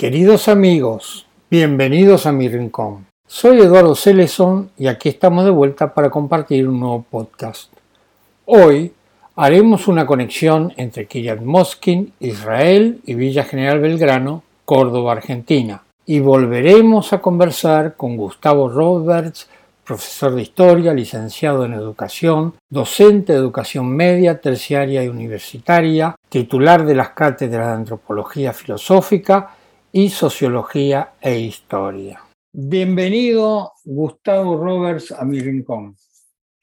Queridos amigos, bienvenidos a mi rincón. Soy Eduardo Celeson y aquí estamos de vuelta para compartir un nuevo podcast. Hoy haremos una conexión entre Kiryat Moskin, Israel y Villa General Belgrano, Córdoba, Argentina. Y volveremos a conversar con Gustavo Roberts, profesor de historia, licenciado en educación, docente de educación media, terciaria y universitaria, titular de las cátedras de antropología filosófica y Sociología e Historia. Bienvenido, Gustavo Roberts, a mi rincón.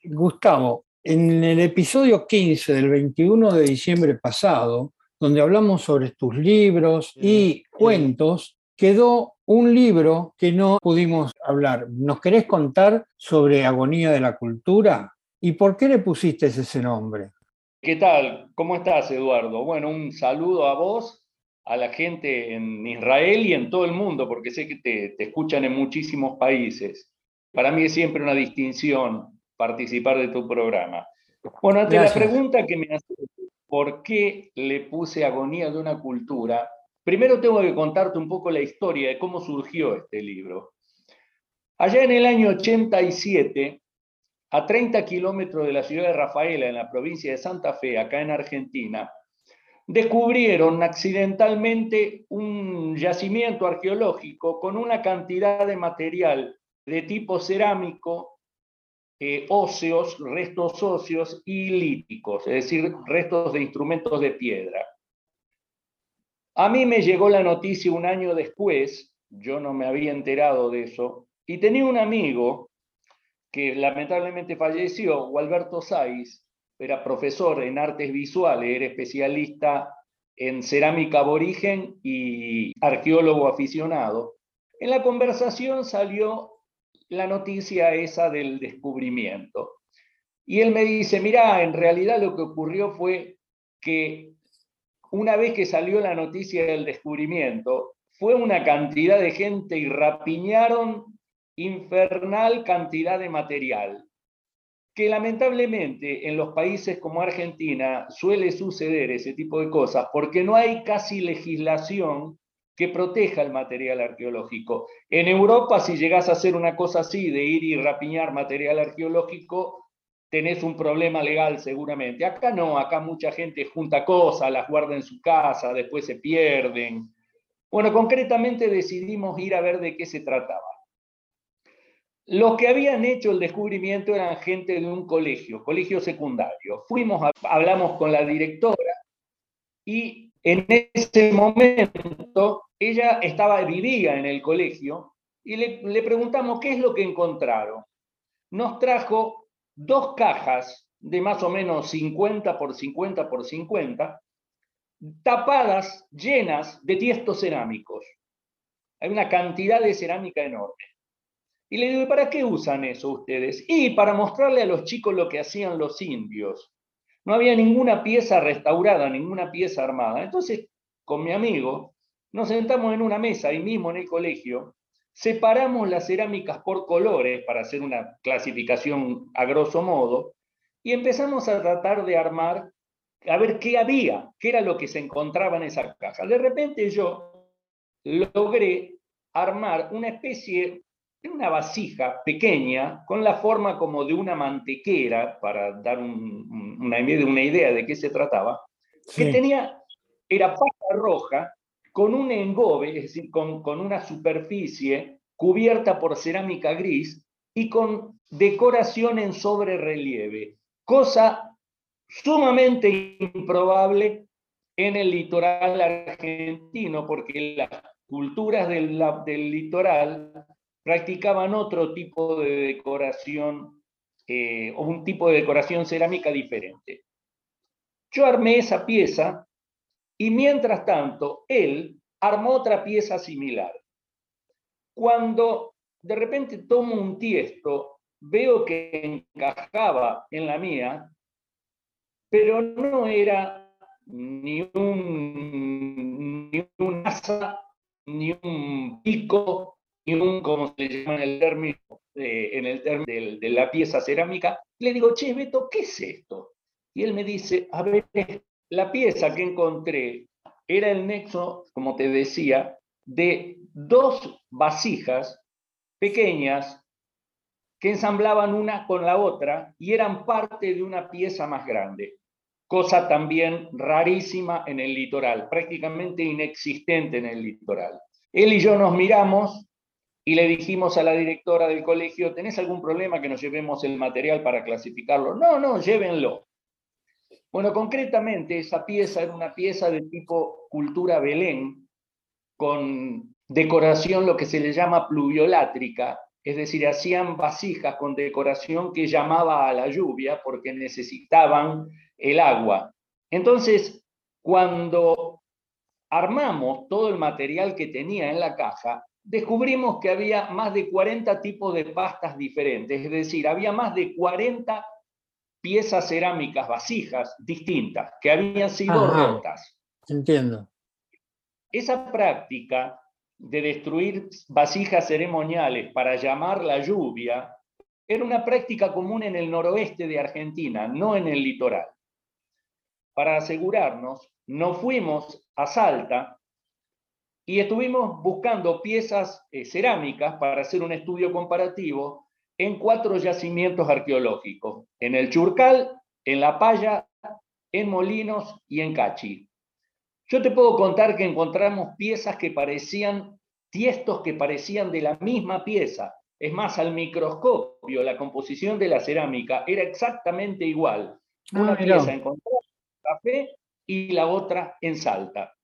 Gustavo, en el episodio 15 del 21 de diciembre pasado, donde hablamos sobre tus libros y cuentos, quedó un libro que no pudimos hablar. ¿Nos querés contar sobre Agonía de la Cultura? ¿Y por qué le pusiste ese nombre? ¿Qué tal? ¿Cómo estás, Eduardo? Bueno, un saludo a vos a la gente en Israel y en todo el mundo, porque sé que te, escuchan en muchísimos países. Para mí es siempre una distinción participar de tu programa. Bueno, ante la pregunta que me hace, ¿por qué le puse agonía de una cultura? Primero tengo que contarte un poco la historia de cómo surgió este libro. Allá en el año 87, a 30 kilómetros de la ciudad de Rafaela, en la provincia de Santa Fe, acá en Argentina, descubrieron accidentalmente un yacimiento arqueológico con una cantidad de material de tipo cerámico, eh, óseos, restos óseos y líticos, es decir, restos de instrumentos de piedra. A mí me llegó la noticia un año después, yo no me había enterado de eso, y tenía un amigo que lamentablemente falleció, Gualberto Saiz, era profesor en artes visuales, era especialista en cerámica aborigen y arqueólogo aficionado. En la conversación salió la noticia esa del descubrimiento. Y él me dice, mira, en realidad lo que ocurrió fue que una vez que salió la noticia del descubrimiento, fue una cantidad de gente y rapiñaron infernal cantidad de material que lamentablemente en los países como Argentina suele suceder ese tipo de cosas porque no hay casi legislación que proteja el material arqueológico. En Europa, si llegás a hacer una cosa así, de ir y rapiñar material arqueológico, tenés un problema legal seguramente. Acá no, acá mucha gente junta cosas, las guarda en su casa, después se pierden. Bueno, concretamente decidimos ir a ver de qué se trataba. Los que habían hecho el descubrimiento eran gente de un colegio, colegio secundario. Fuimos, hablamos con la directora y en ese momento ella estaba, vivía en el colegio y le, le preguntamos qué es lo que encontraron. Nos trajo dos cajas de más o menos 50 por 50 por 50, tapadas, llenas de tiestos cerámicos. Hay una cantidad de cerámica enorme. Y le digo, ¿para qué usan eso ustedes? Y para mostrarle a los chicos lo que hacían los indios. No había ninguna pieza restaurada, ninguna pieza armada. Entonces, con mi amigo, nos sentamos en una mesa ahí mismo en el colegio, separamos las cerámicas por colores para hacer una clasificación a grosso modo, y empezamos a tratar de armar, a ver qué había, qué era lo que se encontraba en esa caja. De repente yo logré armar una especie una vasija pequeña con la forma como de una mantequera, para dar una, idea de qué se trataba, que tenía, era pasta roja con un engobe, es decir, con, con una superficie cubierta por cerámica gris y con decoración en sobre relieve, cosa sumamente improbable en el litoral argentino, porque las culturas del, del litoral practicaban otro tipo de decoración eh, o un tipo de decoración cerámica diferente. Yo armé esa pieza y mientras tanto él armó otra pieza similar. Cuando de repente tomo un tiesto, veo que encajaba en la mía, pero no era ni un, ni un asa, ni un pico, como se llama en el término, en el término de, la pieza cerámica, le digo, che, Beto, ¿qué es esto? Y él me dice, a ver, la pieza que encontré era el nexo, como te decía, de dos vasijas pequeñas que ensamblaban una con la otra y eran parte de una pieza más grande, cosa también rarísima en el litoral, prácticamente inexistente en el litoral. Él y yo nos miramos y le dijimos a la directora del colegio, ¿tenés algún problema que nos llevemos el material para clasificarlo? No, no, llévenlo. Bueno, concretamente esa pieza era una pieza de tipo cultura Belén, con decoración lo que se le llama pluviolátrica, es decir, hacían vasijas con decoración que llamaba a la lluvia porque necesitaban el agua. Entonces, cuando armamos todo el material que tenía en la caja, descubrimos que había más de 40 tipos de pastas diferentes, es decir, había más de 40 piezas cerámicas, vasijas distintas, que habían sido rotas. Entiendo. Esa práctica de destruir vasijas ceremoniales para llamar la lluvia era una práctica común en el noroeste de Argentina, no en el litoral. Para asegurarnos, nos fuimos a Salta y estuvimos buscando piezas eh, cerámicas para hacer un estudio comparativo en cuatro yacimientos arqueológicos, en el Churcal, en La Paya, en Molinos y en Cachi. Yo te puedo contar que encontramos piezas que parecían, tiestos que parecían de la misma pieza. Es más, al microscopio, la composición de la cerámica era exactamente igual. Ah, Una pieza encontrada en café y la otra en Salta.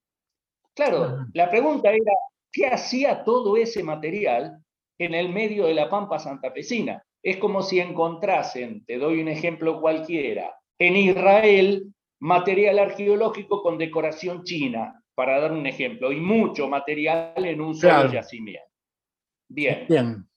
Claro, la pregunta era, ¿qué hacía todo ese material en el medio de la pampa santafesina? Es como si encontrasen, te doy un ejemplo cualquiera, en Israel material arqueológico con decoración china, para dar un ejemplo, y mucho material en un solo yacimiento. Bien. Bien.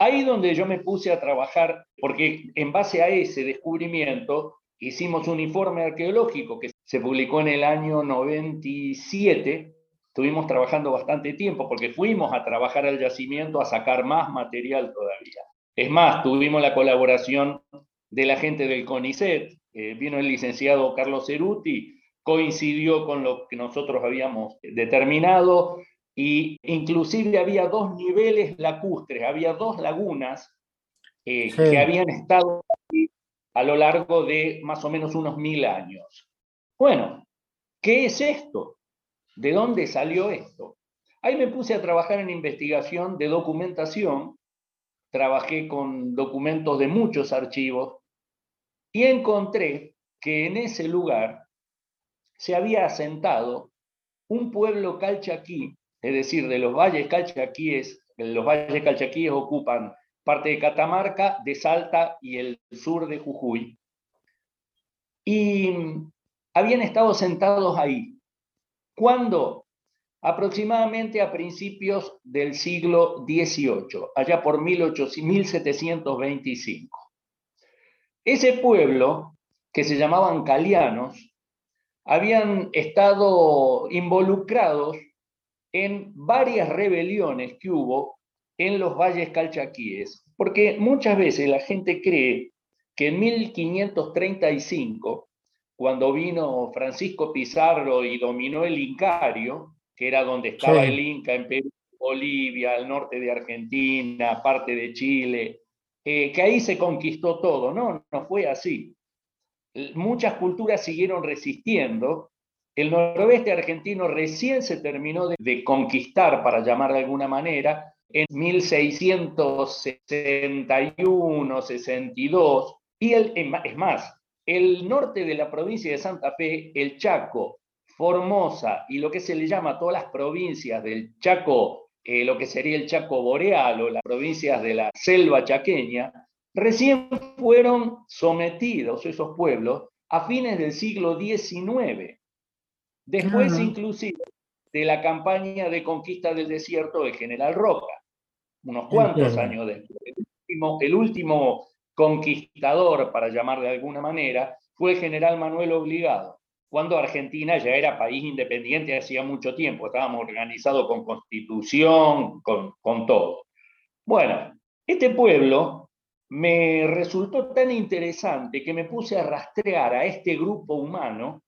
Ahí donde yo me puse a trabajar, porque en base a ese descubrimiento hicimos un informe arqueológico que se publicó en el año 97. Estuvimos trabajando bastante tiempo porque fuimos a trabajar al yacimiento a sacar más material todavía. Es más, tuvimos la colaboración de la gente del CONICET, eh, vino el licenciado Carlos Ceruti, coincidió con lo que nosotros habíamos determinado y inclusive había dos niveles lacustres, había dos lagunas eh, que habían estado aquí a lo largo de más o menos unos mil años. Bueno, ¿qué es esto? ¿De dónde salió esto? Ahí me puse a trabajar en investigación de documentación, trabajé con documentos de muchos archivos, y encontré que en ese lugar se había asentado un pueblo calchaquí, es decir, de los valles calchaquíes, los valles calchaquíes ocupan parte de Catamarca, de Salta y el sur de Jujuy. Y habían estado sentados ahí. ¿Cuándo? Aproximadamente a principios del siglo XVIII, allá por 1725. Ese pueblo, que se llamaban calianos, habían estado involucrados en varias rebeliones que hubo en los valles calchaquíes, porque muchas veces la gente cree que en 1535, cuando vino Francisco Pizarro y dominó el Incario, que era donde estaba el Inca en Perú, Bolivia, al norte de Argentina, parte de Chile, eh, que ahí se conquistó todo. No, no fue así. Muchas culturas siguieron resistiendo. El noroeste argentino recién se terminó de, conquistar, para llamar de alguna manera, en 1661, 62. Y el, es más, el norte de la provincia de Santa Fe, el Chaco, Formosa y lo que se le llama todas las provincias del Chaco eh, lo que sería el Chaco Boreal o las provincias de la selva chaqueña, recién fueron sometidos esos pueblos a fines del siglo XIX. Después, inclusive, de la campaña de conquista del desierto del general Roca, unos cuantos años después. El último, el último conquistador, para llamar de alguna manera, fue el general Manuel Obligado cuando Argentina ya era país independiente hacía mucho tiempo, estábamos organizados con constitución, con, con todo. Bueno, este pueblo me resultó tan interesante que me puse a rastrear a este grupo humano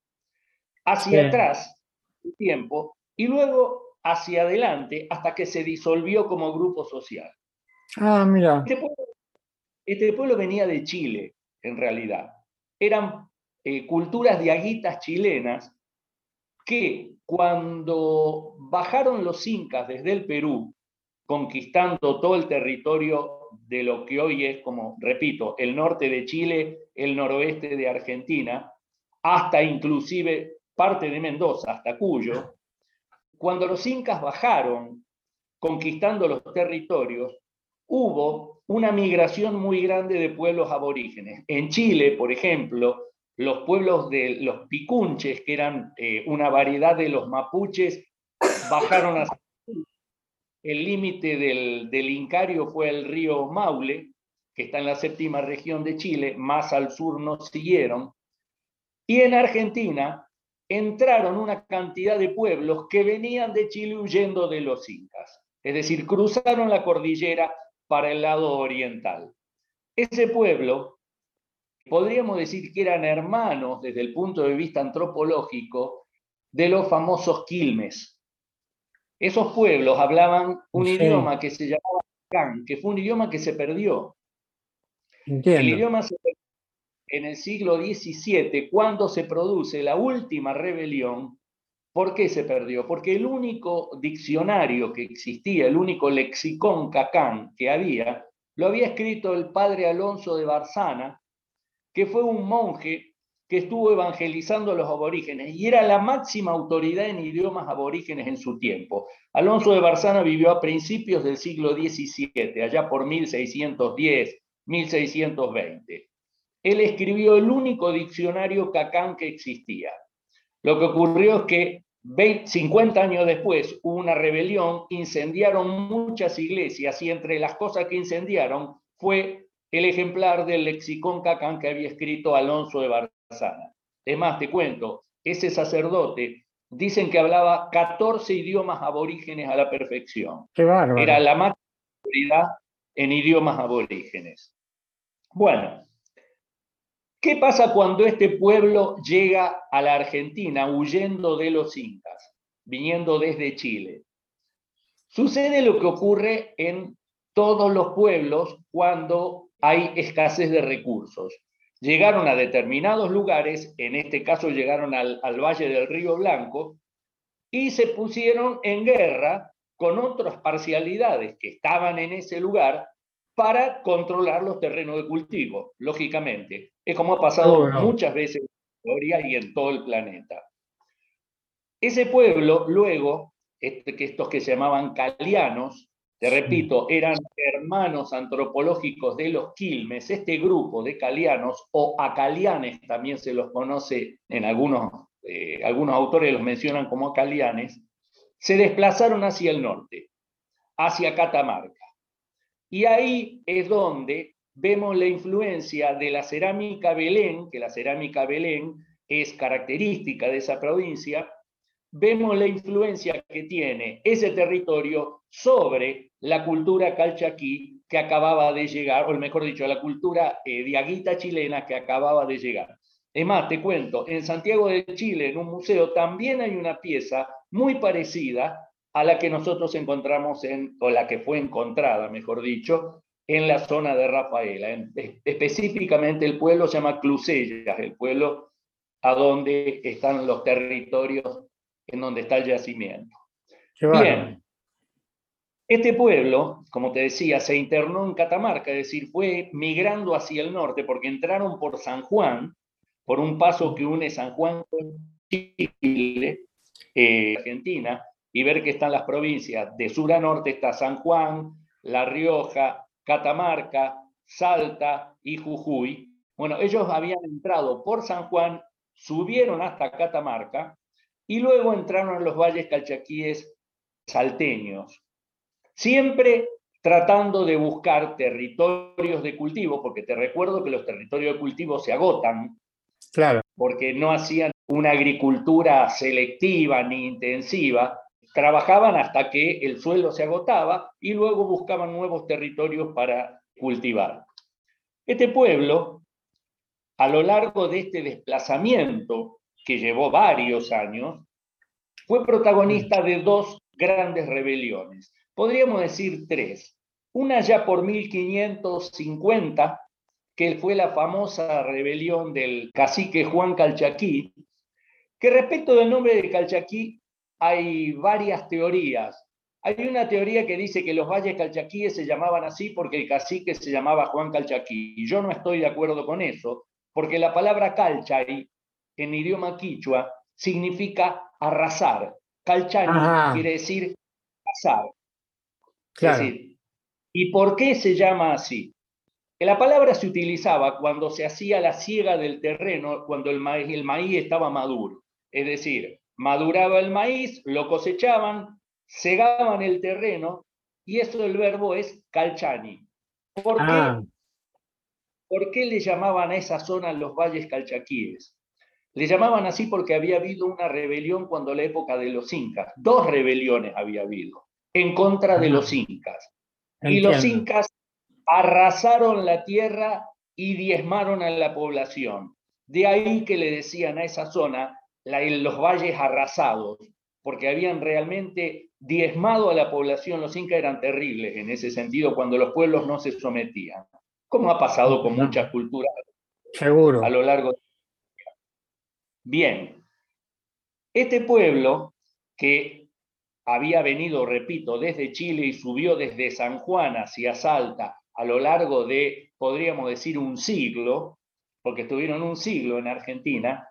hacia atrás, el tiempo, y luego hacia adelante hasta que se disolvió como grupo social. Ah, mira. Este pueblo, este pueblo venía de Chile, en realidad. Eran eh, culturas diaguitas chilenas que cuando bajaron los incas desde el Perú, conquistando todo el territorio de lo que hoy es, como repito, el norte de Chile, el noroeste de Argentina, hasta inclusive parte de Mendoza, hasta Cuyo, cuando los incas bajaron conquistando los territorios, hubo una migración muy grande de pueblos aborígenes. En Chile, por ejemplo, los pueblos de los picunches, que eran eh, una variedad de los mapuches, bajaron a... El límite del, del Incario fue el río Maule, que está en la séptima región de Chile, más al sur no siguieron. Y en Argentina entraron una cantidad de pueblos que venían de Chile huyendo de los incas, es decir, cruzaron la cordillera para el lado oriental. Ese pueblo podríamos decir que eran hermanos desde el punto de vista antropológico de los famosos quilmes. Esos pueblos hablaban un idioma que se llamaba Can, que fue un idioma que se perdió. El idioma se perdió en el siglo XVII, cuando se produce la última rebelión. ¿Por qué se perdió? Porque el único diccionario que existía, el único lexicón cacán que había, lo había escrito el padre Alonso de Barzana, que fue un monje que estuvo evangelizando a los aborígenes y era la máxima autoridad en idiomas aborígenes en su tiempo. Alonso de Barzana vivió a principios del siglo XVII, allá por 1610, 1620. Él escribió el único diccionario cacán que existía. Lo que ocurrió es que 50 años después hubo una rebelión, incendiaron muchas iglesias y entre las cosas que incendiaron fue el ejemplar del lexicón cacán que había escrito Alonso de Barzana. Es más, te cuento, ese sacerdote dicen que hablaba 14 idiomas aborígenes a la perfección. Qué bárbaro. Era la más en idiomas aborígenes. Bueno, ¿qué pasa cuando este pueblo llega a la Argentina huyendo de los incas, viniendo desde Chile? Sucede lo que ocurre en todos los pueblos cuando hay escasez de recursos. Llegaron a determinados lugares, en este caso llegaron al, Valle del Río Blanco, y se pusieron en guerra con otras parcialidades que estaban en ese lugar para controlar los terrenos de cultivo, lógicamente. Es como ha pasado muchas veces en la historia y en todo el planeta. Ese pueblo, luego, este, que estos que se llamaban calianos, te repito, eran hermanos antropológicos de los Quilmes, este grupo de calianos o acalianes también se los conoce en algunos, eh, algunos autores los mencionan como acalianes, se desplazaron hacia el norte, hacia Catamarca. Y ahí es donde vemos la influencia de la cerámica Belén, que la cerámica Belén es característica de esa provincia, vemos la influencia que tiene ese territorio sobre la cultura calchaquí que acababa de llegar, o mejor dicho, la cultura eh, diaguita chilena que acababa de llegar. Es más, te cuento, en Santiago de Chile, en un museo, también hay una pieza muy parecida a la que nosotros encontramos en, o la que fue encontrada, mejor dicho, en la zona de Rafaela. específicamente el pueblo se llama Clusellas, el pueblo a donde están los territorios en donde está el yacimiento. Bien, este pueblo, como te decía, se internó en Catamarca, es decir, fue migrando hacia el norte porque entraron por San Juan, por un paso que une San Juan con Chile, eh, Argentina, y ver que están las provincias. De sur a norte está San Juan, La Rioja, Catamarca, Salta y Jujuy. Bueno, ellos habían entrado por San Juan, subieron hasta Catamarca y luego entraron a los valles calchaquíes salteños, siempre tratando de buscar territorios de cultivo, porque te recuerdo que los territorios de cultivo se agotan, claro. porque no hacían una agricultura selectiva ni intensiva, trabajaban hasta que el suelo se agotaba y luego buscaban nuevos territorios para cultivar. Este pueblo, a lo largo de este desplazamiento que llevó varios años, fue protagonista de dos grandes rebeliones. Podríamos decir tres. Una ya por 1550, que fue la famosa rebelión del cacique Juan Calchaquí, que respecto del nombre de Calchaquí hay varias teorías. Hay una teoría que dice que los valles calchaquíes se llamaban así porque el cacique se llamaba Juan Calchaquí. Y yo no estoy de acuerdo con eso, porque la palabra calchay en idioma quichua significa arrasar. Calchani quiere decir arrasar. ¿y por qué se llama así? La palabra se utilizaba cuando se hacía la siega del terreno, cuando el maíz, el maíz estaba maduro. Es decir, maduraba el maíz, lo cosechaban, segaban el terreno, y eso del verbo es calchani. ¿Por qué? Ah. ¿Por qué le llamaban a esa zona los valles calchaquíes? Le llamaban así porque había habido una rebelión cuando la época de los incas. Dos rebeliones había habido en contra de los incas. Y los incas arrasaron la tierra y diezmaron a la población. De ahí que le decían a esa zona los valles arrasados, porque habían realmente diezmado a la población. Los incas eran terribles en ese sentido cuando los pueblos no se sometían, como ha pasado con muchas culturas Seguro. a lo largo de Bien, este pueblo que había venido, repito, desde Chile y subió desde San Juan hacia Salta a lo largo de, podríamos decir, un siglo, porque estuvieron un siglo en Argentina,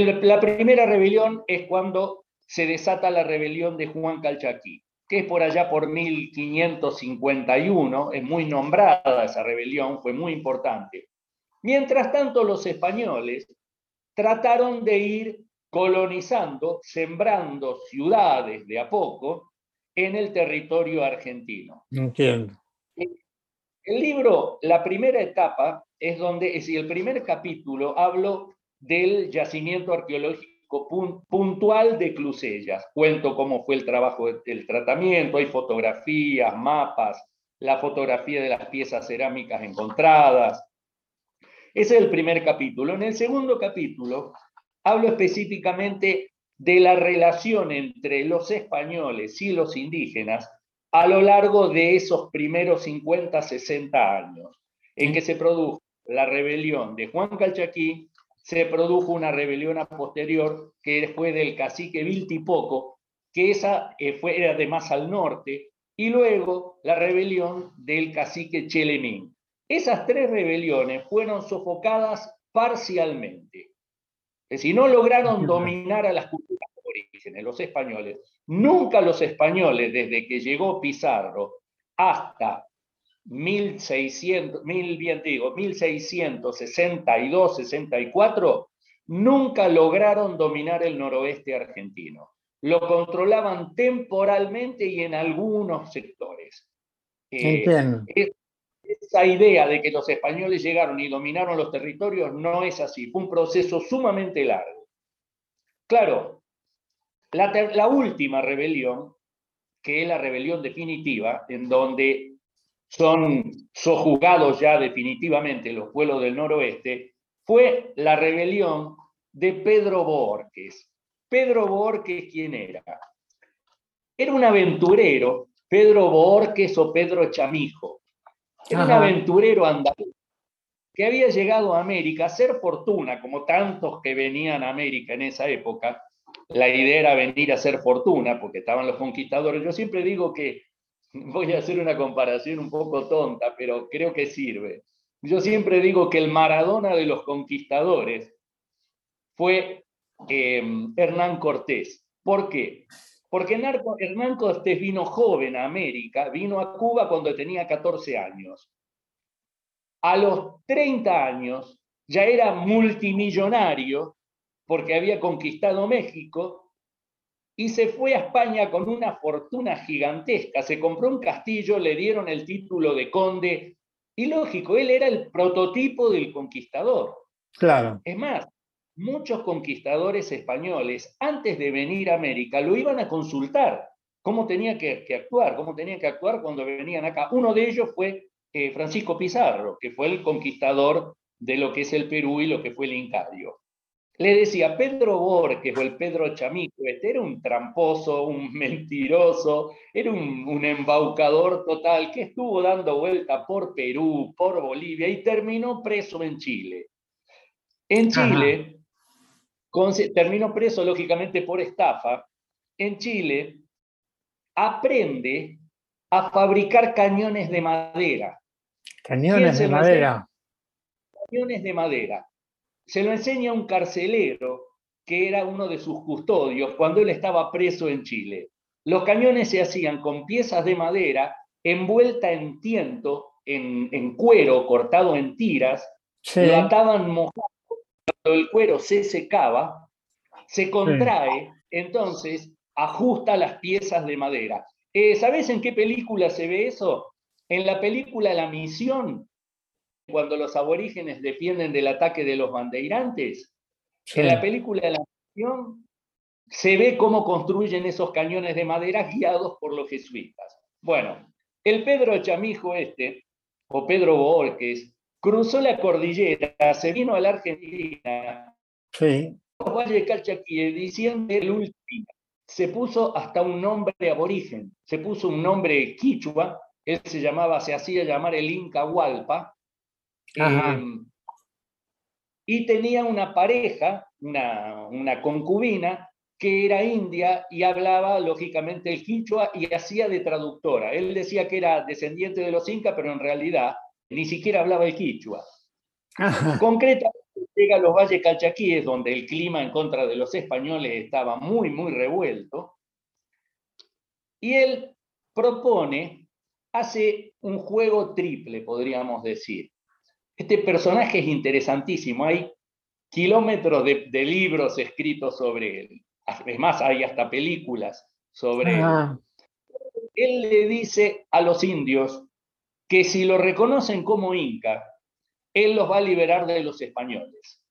la primera rebelión es cuando se desata la rebelión de Juan Calchaquí, que es por allá por 1551, es muy nombrada esa rebelión, fue muy importante. Mientras tanto, los españoles trataron de ir colonizando, sembrando ciudades de a poco en el territorio argentino. Entiendo. El libro, la primera etapa, es donde, es decir, el primer capítulo hablo del yacimiento arqueológico puntual de Clusellas. Cuento cómo fue el trabajo del tratamiento, hay fotografías, mapas, la fotografía de las piezas cerámicas encontradas, ese es el primer capítulo. En el segundo capítulo hablo específicamente de la relación entre los españoles y los indígenas a lo largo de esos primeros 50, 60 años, en que se produjo la rebelión de Juan Calchaquí, se produjo una rebelión a posterior que fue del cacique Viltipoco, que esa eh, fue, era de más al norte, y luego la rebelión del cacique Chelemín. Esas tres rebeliones fueron sofocadas parcialmente. Es decir, no lograron dominar a las culturas aborígenes, los españoles. Nunca los españoles, desde que llegó Pizarro hasta 1600, mil, bien digo, 1662, 64, nunca lograron dominar el noroeste argentino. Lo controlaban temporalmente y en algunos sectores. Eh, esa idea de que los españoles llegaron y dominaron los territorios no es así, fue un proceso sumamente largo. Claro, la, última rebelión, que es la rebelión definitiva, en donde son sojuzgados ya definitivamente los pueblos del noroeste, fue la rebelión de Pedro Borges. Pedro Borges, ¿quién era? Era un aventurero, Pedro Borges o Pedro Chamijo, era un aventurero andaluz que había llegado a América a hacer fortuna, como tantos que venían a América en esa época. La idea era venir a hacer fortuna, porque estaban los conquistadores. Yo siempre digo que, voy a hacer una comparación un poco tonta, pero creo que sirve. Yo siempre digo que el Maradona de los conquistadores fue em, Hernán Cortés. ¿Por qué? Porque Hernán Cortés vino joven a América, vino a Cuba cuando tenía 14 años. A los 30 años ya era multimillonario porque había conquistado México y se fue a España con una fortuna gigantesca. Se compró un castillo, le dieron el título de conde y lógico, él era el prototipo del conquistador. Claro. Es más, muchos conquistadores españoles, antes de venir a América, lo iban a consultar cómo tenía que, actuar, cómo tenía que actuar cuando venían acá. Uno de ellos fue eh, Francisco Pizarro, que fue el conquistador de lo que es el Perú y lo que fue el Incario. Le decía, Pedro Borges o el Pedro Chamico, este era un tramposo, un mentiroso, era un, embaucador total que estuvo dando vuelta por Perú, por Bolivia y terminó preso en Chile. En Chile, terminó preso lógicamente por estafa. En Chile, aprende a fabricar cañones de madera. Cañones de madera. Cañones de madera se lo enseña un carcelero que era uno de sus custodios cuando él estaba preso en Chile. Los cañones se hacían con piezas de madera envuelta en tiento, en, cuero cortado en tiras, lo ataban mojado, cuando el cuero se secaba, se contrae, entonces ajusta las piezas de madera. Eh, ¿Sabes en qué película se ve eso? En la película La Misión, cuando los aborígenes defienden del ataque de los bandeirantes. En la película de la Nación se ve cómo construyen esos cañones de madera guiados por los jesuitas. Bueno, el Pedro Chamijo este, o Pedro Borges, cruzó la cordillera, se vino a la Argentina, sí. Valle Calchaquí, diciendo el último, se puso hasta un nombre aborigen, se puso un nombre quichua, él se llamaba, se hacía llamar el Inca Hualpa, Em, y tenía una pareja, una, una, concubina, que era india y hablaba lógicamente el quichua y hacía de traductora. Él decía que era descendiente de los incas, pero en realidad ni siquiera hablaba el quichua. Concretamente llega a los valles calchaquíes, donde el clima en contra de los españoles estaba muy, muy revuelto, y él propone, hace un juego triple, podríamos decir. Este personaje es interesantísimo, hay kilómetros de, libros escritos sobre él. Es más, hay hasta películas sobre él. Ah. Él le dice a los indios que si lo reconocen como inca, él los va a liberar de los españoles.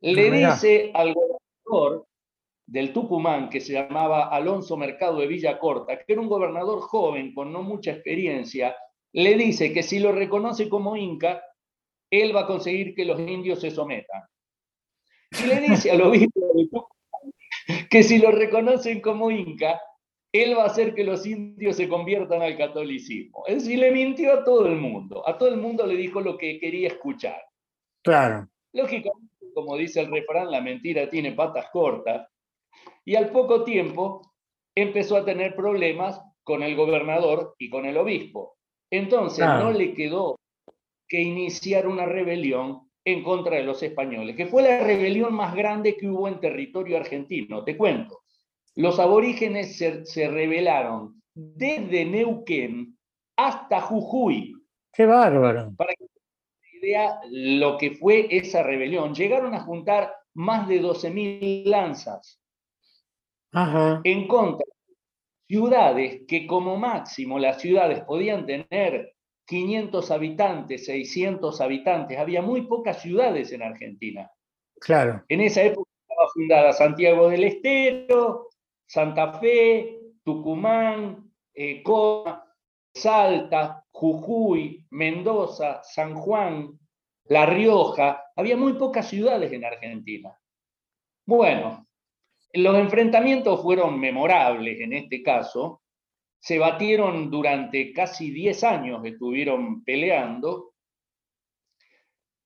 Le ah, dice al gobernador del Tucumán, que se llamaba Alonso Mercado de Villacorta, que era un gobernador joven con no mucha experiencia, le dice que si lo reconoce como inca, él va a conseguir que los indios se sometan. Y le dice al obispo que si lo reconocen como inca, él va a hacer que los indios se conviertan al catolicismo. Es decir, le mintió a todo el mundo. A todo el mundo le dijo lo que quería escuchar. Claro. Lógicamente, como dice el refrán, la mentira tiene patas cortas. Y al poco tiempo empezó a tener problemas con el gobernador y con el obispo. Entonces no le quedó que iniciar una rebelión en contra de los españoles, que fue la rebelión más grande que hubo en territorio argentino. Te cuento, los aborígenes se, rebelaron desde Neuquén hasta Jujuy. ¡Qué bárbaro! Para que idea lo que fue esa rebelión. Llegaron a juntar más de 12.000 lanzas en contra ciudades que como máximo las ciudades podían tener 500 habitantes, 600 habitantes. Había muy pocas ciudades en Argentina. Claro. En esa época estaba fundada Santiago del Estero, Santa Fe, Tucumán, eh, Coma, Salta, Jujuy, Mendoza, San Juan, La Rioja. Había muy pocas ciudades en Argentina. Bueno, los enfrentamientos fueron memorables en este caso. Se batieron durante casi 10 años, estuvieron peleando.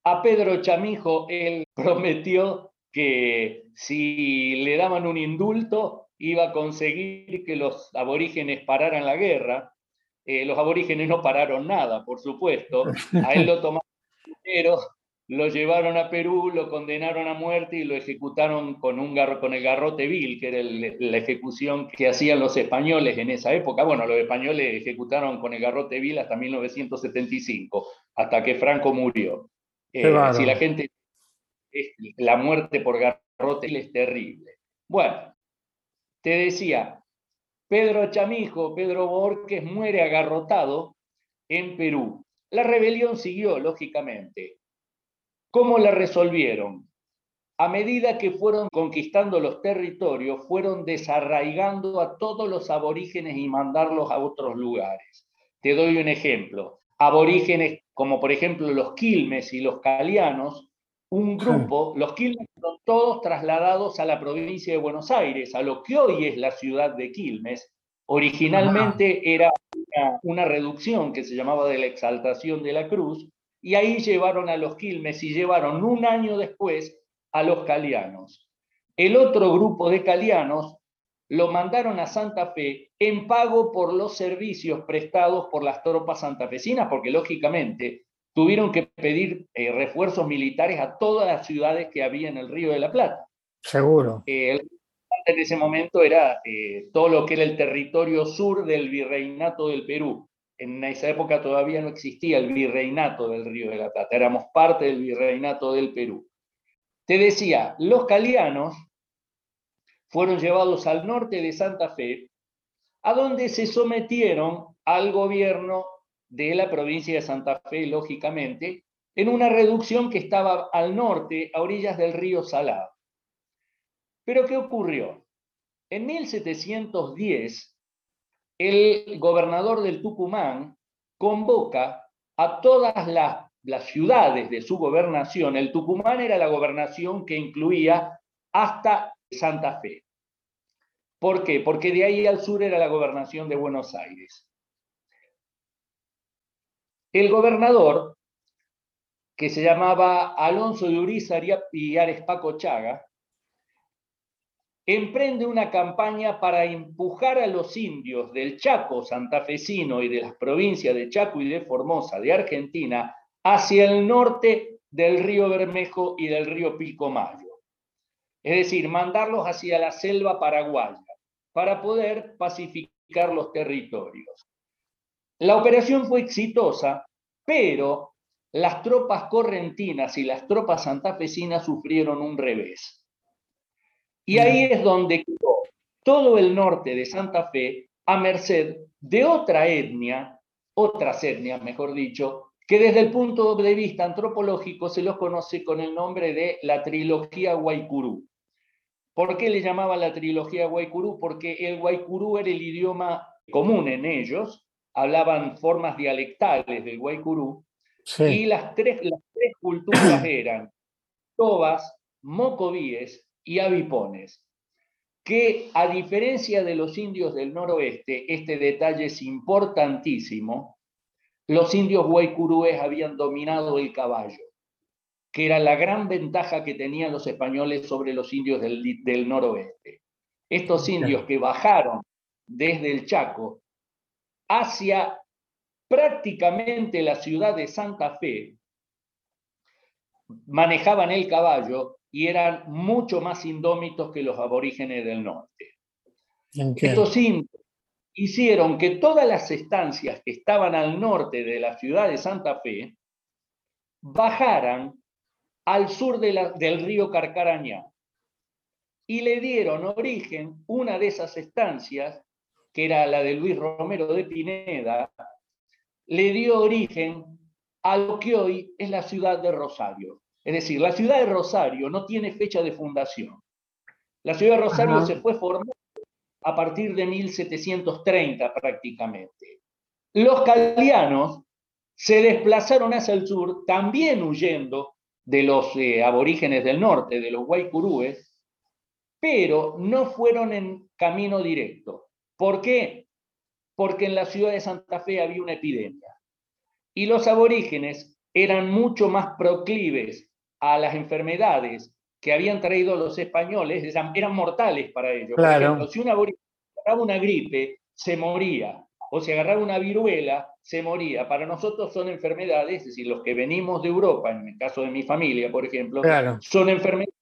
A Pedro Chamijo él prometió que si le daban un indulto iba a conseguir que los aborígenes pararan la guerra. Eh, los aborígenes no pararon nada, por supuesto. A él lo tomaron pero lo llevaron a Perú, lo condenaron a muerte y lo ejecutaron con, un con el garrote vil, que era la ejecución que hacían los españoles en esa época. Bueno, los españoles ejecutaron con el garrote vil hasta 1975, hasta que Franco murió. Eh, si la gente... La muerte por garrote vil es terrible. Bueno, te decía, Pedro Chamijo, Pedro Borges muere agarrotado en Perú. La rebelión siguió, lógicamente. ¿Cómo la resolvieron? A medida que fueron conquistando los territorios, fueron desarraigando a todos los aborígenes y mandarlos a otros lugares. Te doy un ejemplo. Aborígenes como por ejemplo los quilmes y los calianos un grupo, los Quilmes fueron todos trasladados a la provincia de Buenos Aires, a lo que hoy es la ciudad de Quilmes. Originalmente era una, reducción que se llamaba de la exaltación de la cruz, y ahí llevaron a los Quilmes y llevaron un año después a los calianos. El otro grupo de calianos lo mandaron a Santa Fe en pago por los servicios prestados por las tropas santafesinas, porque lógicamente tuvieron que pedir eh, refuerzos militares a todas las ciudades que había en el Río de la Plata. Seguro. Eh, en ese momento era eh, todo lo que era el territorio sur del virreinato del Perú. En esa época todavía no existía el virreinato del Río de la Plata, éramos parte del virreinato del Perú. Te decía, los calianos fueron llevados al norte de Santa Fe, a donde se sometieron al gobierno de la provincia de Santa Fe, lógicamente, en una reducción que estaba al norte, a orillas del río Salado. Pero ¿qué ocurrió? En 1710, el gobernador del Tucumán convoca a todas las, ciudades de su gobernación. El Tucumán era la gobernación que incluía hasta Santa Fe. ¿Por qué? Porque de ahí al sur era la gobernación de Buenos Aires. El gobernador, que se llamaba Alonso de Urizar y Ares Paco Chaga, emprende una campaña para empujar a los indios del Chaco santafesino y de las provincias de Chaco y de Formosa de Argentina hacia el norte del río Bermejo y del río Pilcomayo. Es decir, mandarlos hacia la selva paraguaya para poder pacificar los territorios. La operación fue exitosa, pero las tropas correntinas y las tropas santafesinas sufrieron un revés. Y ahí es donde quedó todo el norte de Santa Fe a merced de otra etnia, otras etnias, mejor dicho, que desde el punto de vista antropológico se los conoce con el nombre de la trilogía Guaycurú. ¿Por qué le llamaban la trilogía Guaycurú? Porque el Guaycurú era el idioma común en ellos, hablaban formas dialectales del Guaycurú, y las tres, las tres culturas eran tobas, mocovíes y avipones, que a diferencia de los indios del noroeste, este detalle es importantísimo, los indios guaycurúes habían dominado el caballo, que era la gran ventaja que tenían los españoles sobre los indios del, del noroeste. Estos indios que bajaron desde el Chaco hacia prácticamente la ciudad de Santa Fe, manejaban el caballo y eran mucho más indómitos que los aborígenes del norte. Estos indios hicieron que todas las estancias que estaban al norte de la ciudad de Santa Fe bajaran al sur del río Carcarañá y le dieron origen una de esas estancias, que era la de Luis Romero de Pineda, le dio origen a lo que hoy es la ciudad de Rosario. Es decir, la ciudad de Rosario no tiene fecha de fundación. La ciudad de Rosario se fue formando a partir de 1730 prácticamente. Los calianos se desplazaron hacia el sur, también huyendo de los eh, aborígenes del norte, de los guaycurúes, pero no fueron en camino directo. ¿Por qué? Porque en la ciudad de Santa Fe había una epidemia. Y los aborígenes eran mucho más proclives a las enfermedades que habían traído los españoles, eran, mortales para ellos. Por ejemplo, si una agarraba una gripe, se moría. O si agarraba una viruela, se moría. Para nosotros son enfermedades, es decir, los que venimos de Europa, en el caso de mi familia, por ejemplo, son enfermedades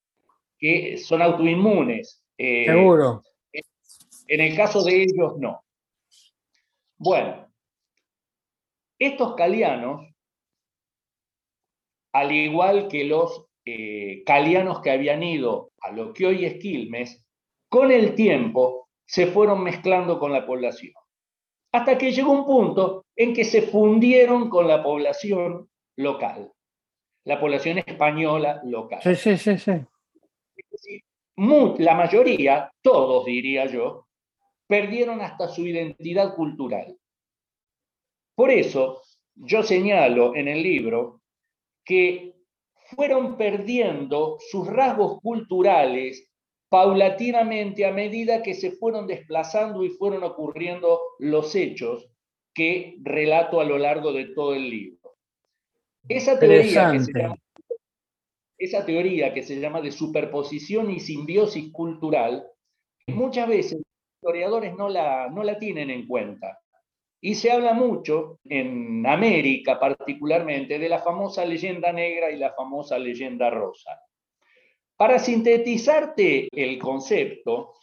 que son autoinmunes. Eh, Seguro. En el caso de ellos, no. Bueno, estos calianos al igual que los eh, calianos que habían ido a lo que hoy es Quilmes, con el tiempo se fueron mezclando con la población. Hasta que llegó un punto en que se fundieron con la población local, la población española local. Sí, sí, sí, sí. La mayoría, todos diría yo, perdieron hasta su identidad cultural. Por eso, yo señalo en el libro que fueron perdiendo sus rasgos culturales paulatinamente a medida que se fueron desplazando y fueron ocurriendo los hechos que relato a lo largo de todo el libro. Esa teoría, que se llama, esa teoría que se llama de superposición y simbiosis cultural, muchas veces los historiadores no la, no la tienen en cuenta. Y se habla mucho, en América particularmente, de la famosa leyenda negra y la famosa leyenda rosa. Para sintetizarte el concepto,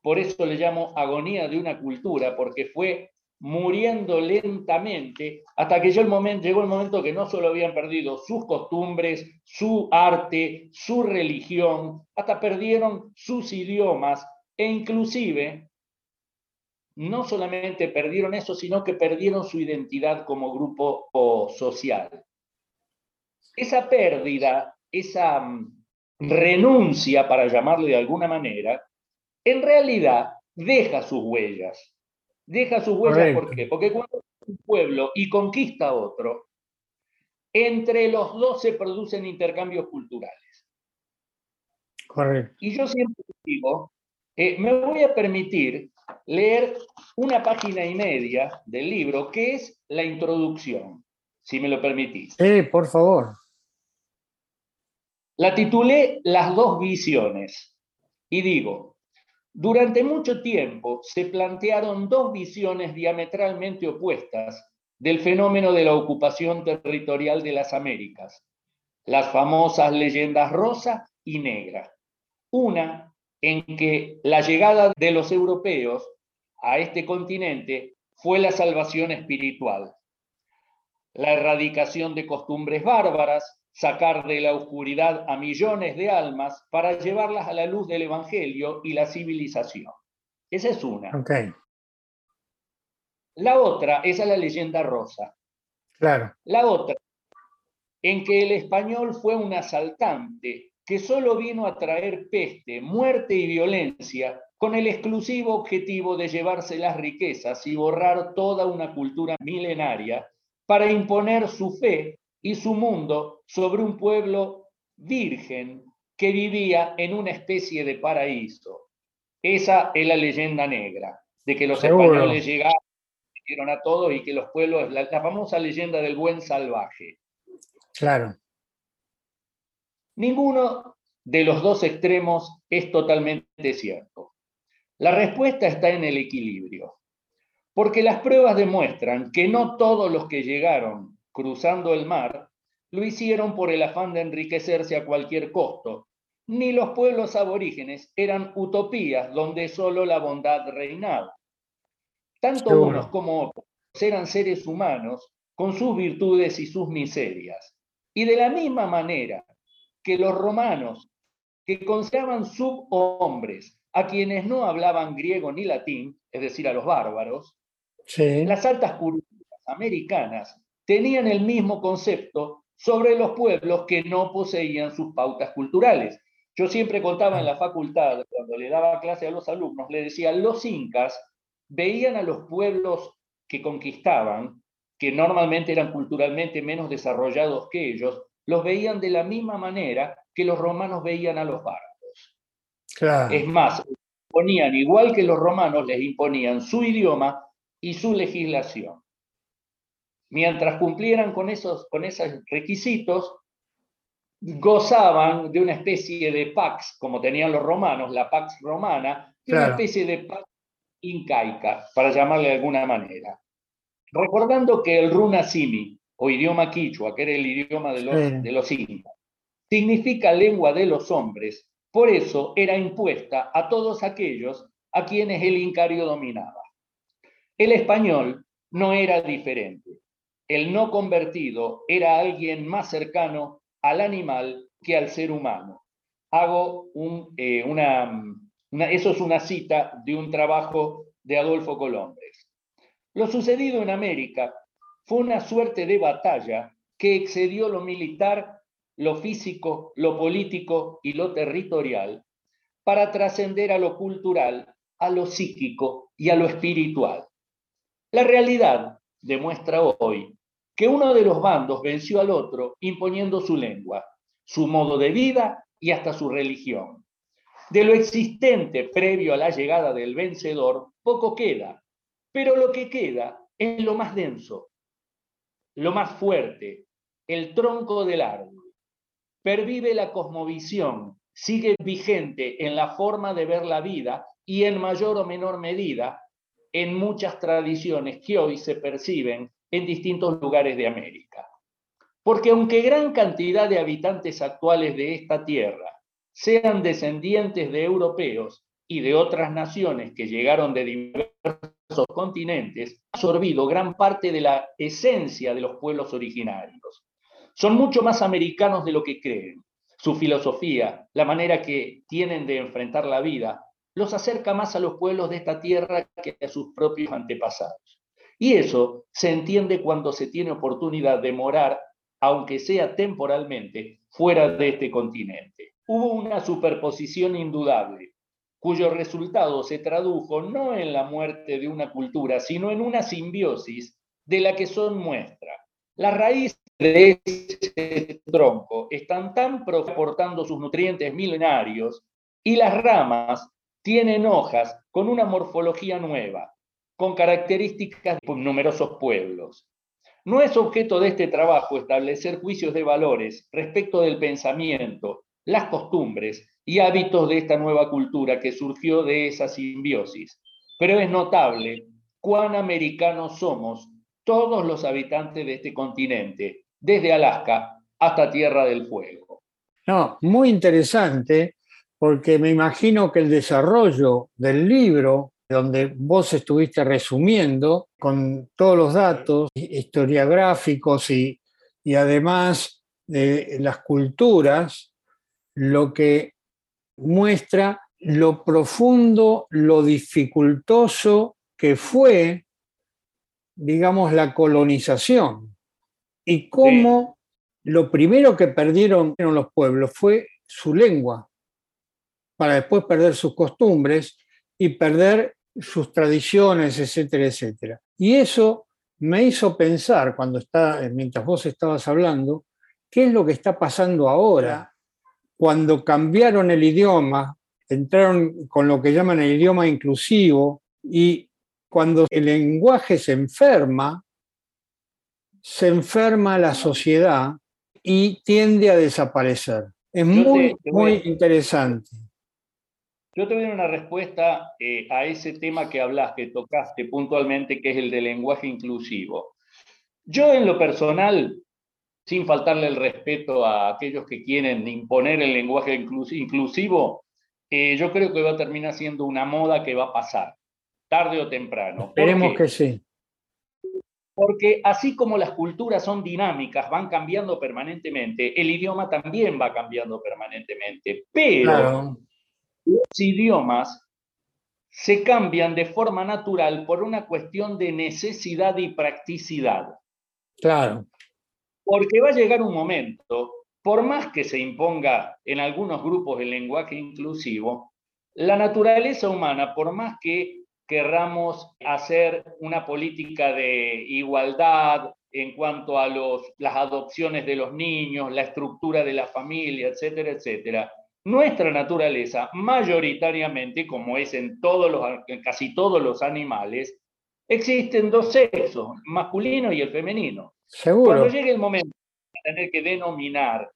por eso le llamo agonía de una cultura, porque fue muriendo lentamente hasta que llegó el, momento, llegó el momento que no solo habían perdido sus costumbres, su arte, su religión, hasta perdieron sus idiomas e inclusive no solamente perdieron eso, sino que perdieron su identidad como grupo social. Esa pérdida, esa mm, renuncia, para llamarle de alguna manera, en realidad deja sus huellas. Deja sus huellas, ¿por qué? Porque cuando un pueblo y conquista otro, entre los dos se producen intercambios culturales. Correcto. Y yo siempre digo, eh, me voy a permitir leer una página y media del libro, que es la introducción, si me lo permitís. Sí, por favor. La titulé Las dos visiones y digo, durante mucho tiempo se plantearon dos visiones diametralmente opuestas del fenómeno de la ocupación territorial de las Américas, las famosas leyendas rosa y negra. Una en que la llegada de los europeos a este continente fue la salvación espiritual, la erradicación de costumbres bárbaras, sacar de la oscuridad a millones de almas para llevarlas a la luz del Evangelio y la civilización. Esa es una. La otra, esa es la leyenda rosa. Claro. La otra, en que el español fue un asaltante que solo vino a traer peste, muerte y violencia con el exclusivo objetivo de llevarse las riquezas y borrar toda una cultura milenaria para imponer su fe y su mundo sobre un pueblo virgen que vivía en una especie de paraíso. Esa es la leyenda negra, de que los españoles llegaron, a todos y que los pueblos, la famosa leyenda del buen salvaje. Claro. Ninguno de los dos extremos es totalmente cierto. La respuesta está en el equilibrio, porque las pruebas demuestran que no todos los que llegaron cruzando el mar lo hicieron por el afán de enriquecerse a cualquier costo, ni los pueblos aborígenes eran utopías donde solo la bondad reinaba. Tanto unos como otros eran seres humanos con sus virtudes y sus miserias. Y de la misma manera que los romanos, que consideraban subhombres a quienes no hablaban griego ni latín, es decir, a los bárbaros, las altas culturas americanas tenían el mismo concepto sobre los pueblos que no poseían sus pautas culturales. Yo siempre contaba en la facultad, cuando le daba clase a los alumnos, le decía, los incas veían a los pueblos que conquistaban, que normalmente eran culturalmente menos desarrollados que ellos, los veían de la misma manera que los romanos veían a los bárbaros. Es más, ponían, igual que los romanos, les imponían su idioma y su legislación. Mientras cumplieran con esos, con esos requisitos, gozaban de una especie de pax, como tenían los romanos, la pax romana, una especie de pax incaica, para llamarle de alguna manera. Recordando que el runasimi, o idioma quichua, que era el idioma de los, de los incas, significa lengua de los hombres, por eso era impuesta a todos aquellos a quienes el incario dominaba. El español no era diferente. El no convertido era alguien más cercano al animal que al ser humano. Hago un, eh, una, eso es una cita de un trabajo de Adolfo Colombres. Lo sucedido en América fue una suerte de batalla que excedió lo militar, lo físico, lo político y lo territorial para trascender a lo cultural, a lo psíquico y a lo espiritual. La realidad demuestra hoy que uno de los bandos venció al otro imponiendo su lengua, su modo de vida y hasta su religión. De lo existente previo a la llegada del vencedor, poco queda, pero lo que queda es lo más denso, lo más fuerte, el tronco del árbol. Pervive la cosmovisión, sigue vigente en la forma de ver la vida y en mayor o menor medida en muchas tradiciones que hoy se perciben en distintos lugares de América. Porque aunque gran cantidad de habitantes actuales de esta tierra sean descendientes de europeos y de otras naciones que llegaron de diversos continentes, ha absorbido gran parte de la esencia de los pueblos originarios. Son mucho más americanos de lo que creen. Su filosofía, la manera que tienen de enfrentar la vida, los acerca más a los pueblos de esta tierra que a sus propios antepasados. Y eso se entiende cuando se tiene oportunidad de morar, aunque sea temporalmente, fuera de este continente. Hubo una superposición indudable, cuyo resultado se tradujo no en la muerte de una cultura, sino en una simbiosis de la que son muestra. Las raíces de ese tronco están tan aportando sus nutrientes milenarios y las ramas tienen hojas con una morfología nueva, con características de numerosos pueblos. No es objeto de este trabajo establecer juicios de valores respecto del pensamiento, las costumbres y hábitos de esta nueva cultura que surgió de esa simbiosis, pero es notable cuán americanos somos todos los habitantes de este continente, desde Alaska hasta Tierra del Fuego. No, muy interesante, porque me imagino que el desarrollo del libro, donde vos estuviste resumiendo con todos los datos historiográficos y, y además de las culturas, lo que muestra lo profundo, lo dificultoso que fue, digamos, la colonización y cómo lo primero que perdieron los pueblos fue su lengua, para después perder sus costumbres y perder sus tradiciones, etcétera, etcétera. Y eso me hizo pensar, cuando está, mientras vos estabas hablando, qué es lo que está pasando ahora cuando cambiaron el idioma, entraron con lo que llaman el idioma inclusivo y cuando el lenguaje se enferma, se enferma la sociedad y tiende a desaparecer. Es muy, muy interesante. Yo te voy a dar una respuesta eh, a ese tema que hablas, que tocaste puntualmente, que es el del lenguaje inclusivo. Yo en lo personal sin faltarle el respeto a aquellos que quieren imponer el lenguaje inclusivo, eh, yo creo que va a terminar siendo una moda que va a pasar, tarde o temprano. Esperemos que sí. Porque así como las culturas son dinámicas, van cambiando permanentemente, el idioma también va cambiando permanentemente. Pero los idiomas se cambian de forma natural por una cuestión de necesidad y practicidad. Claro. Porque va a llegar un momento, por más que se imponga en algunos grupos el lenguaje inclusivo, la naturaleza humana, por más que querramos hacer una política de igualdad en cuanto a las adopciones de los niños, la estructura de la familia, etcétera, etcétera, nuestra naturaleza, mayoritariamente, como es en, todos los, casi todos los animales, existen dos sexos, masculino y el femenino. Cuando llegue el momento de tener que denominar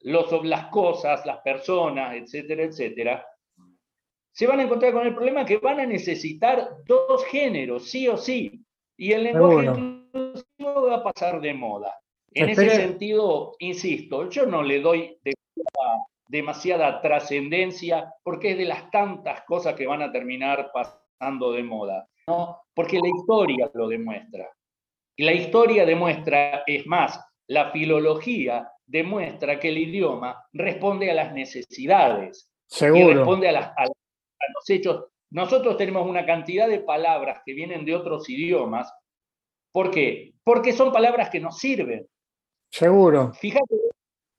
los, las cosas, las personas, etcétera, etcétera, se van a encontrar con el problema que van a necesitar dos géneros, sí o sí. Y el lenguaje inclusivo va a pasar de moda. En ese sentido, insisto, yo no le doy demasiada trascendencia porque es de las tantas cosas que van a terminar pasando de moda, ¿no? Porque la historia lo demuestra. Y la historia demuestra, es más, la filología demuestra que el idioma responde a las necesidades. Seguro. Y responde a, los hechos. Nosotros tenemos una cantidad de palabras que vienen de otros idiomas. ¿Por qué? Porque son palabras que nos sirven. Seguro. Fíjate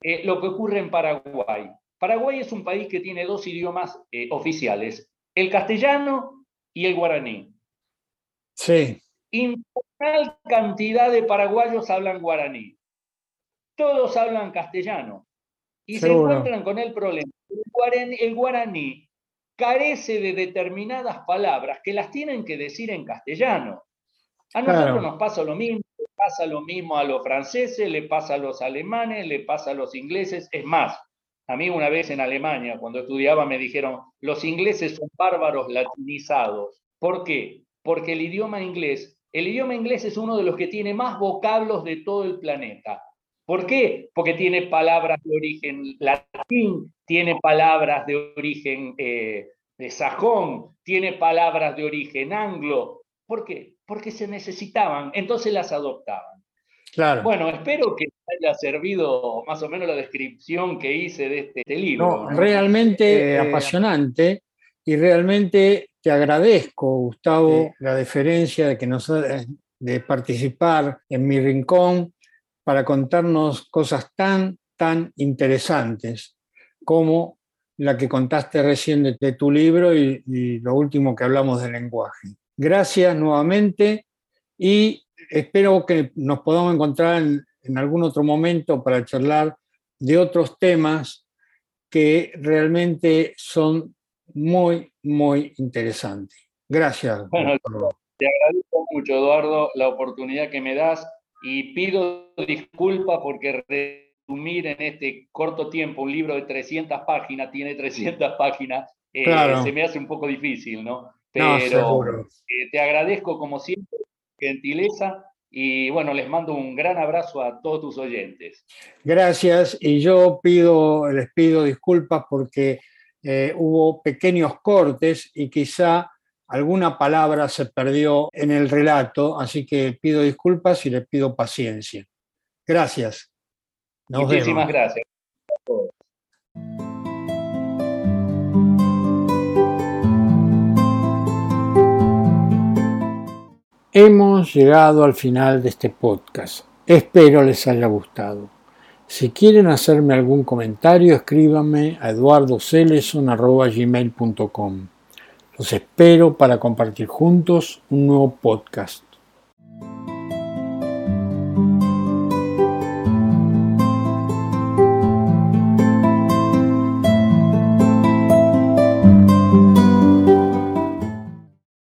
eh, lo que ocurre en Paraguay. Paraguay es un país que tiene dos idiomas eh, oficiales, el castellano y el guaraní. Sí cantidad de paraguayos hablan guaraní. Todos hablan castellano. y se encuentran con el problema. El guaraní, carece de determinadas palabras que las tienen que decir en castellano. A nosotros nos pasa lo mismo, le pasa lo mismo a los franceses, le pasa a los alemanes, le pasa a los ingleses. Es más, a mí una vez en Alemania, cuando estudiaba, me dijeron, los ingleses son bárbaros latinizados. ¿Por qué? Porque el idioma inglés, el idioma inglés es uno de los que tiene más vocablos de todo el planeta. ¿Por qué? Porque tiene palabras de origen latín, tiene palabras de origen eh, de sajón, tiene palabras de origen anglo. ¿Por qué? Porque se necesitaban, entonces las adoptaban. Claro. Bueno, espero que haya servido más o menos la descripción que hice de este, este libro. Realmente eh, apasionante y realmente te agradezco, Gustavo, la deferencia de que nos de participar en mi rincón para contarnos cosas tan, tan interesantes como la que contaste recién de, tu libro y, lo último que hablamos del lenguaje. Gracias nuevamente y espero que nos podamos encontrar en, en algún otro momento para charlar de otros temas que realmente son muy, muy interesantes. Gracias. Bueno, te agradezco mucho, Eduardo, la oportunidad que me das y pido disculpas porque resumir en este corto tiempo un libro de 300 páginas, tiene 300 páginas, eh, se me hace un poco difícil, ¿no? Pero eh, te agradezco como siempre, gentileza, y bueno, les mando un gran abrazo a todos tus oyentes. Gracias, y yo pido, les pido disculpas porque eh, hubo pequeños cortes y quizá alguna palabra se perdió en el relato, así que pido disculpas y les pido paciencia. Gracias. Muchísimas gracias. Hemos llegado al final de este podcast. Espero les haya gustado. Si quieren hacerme algún comentario, escríbanme a eduardoceleson.gmail.com. Los espero para compartir juntos un nuevo podcast.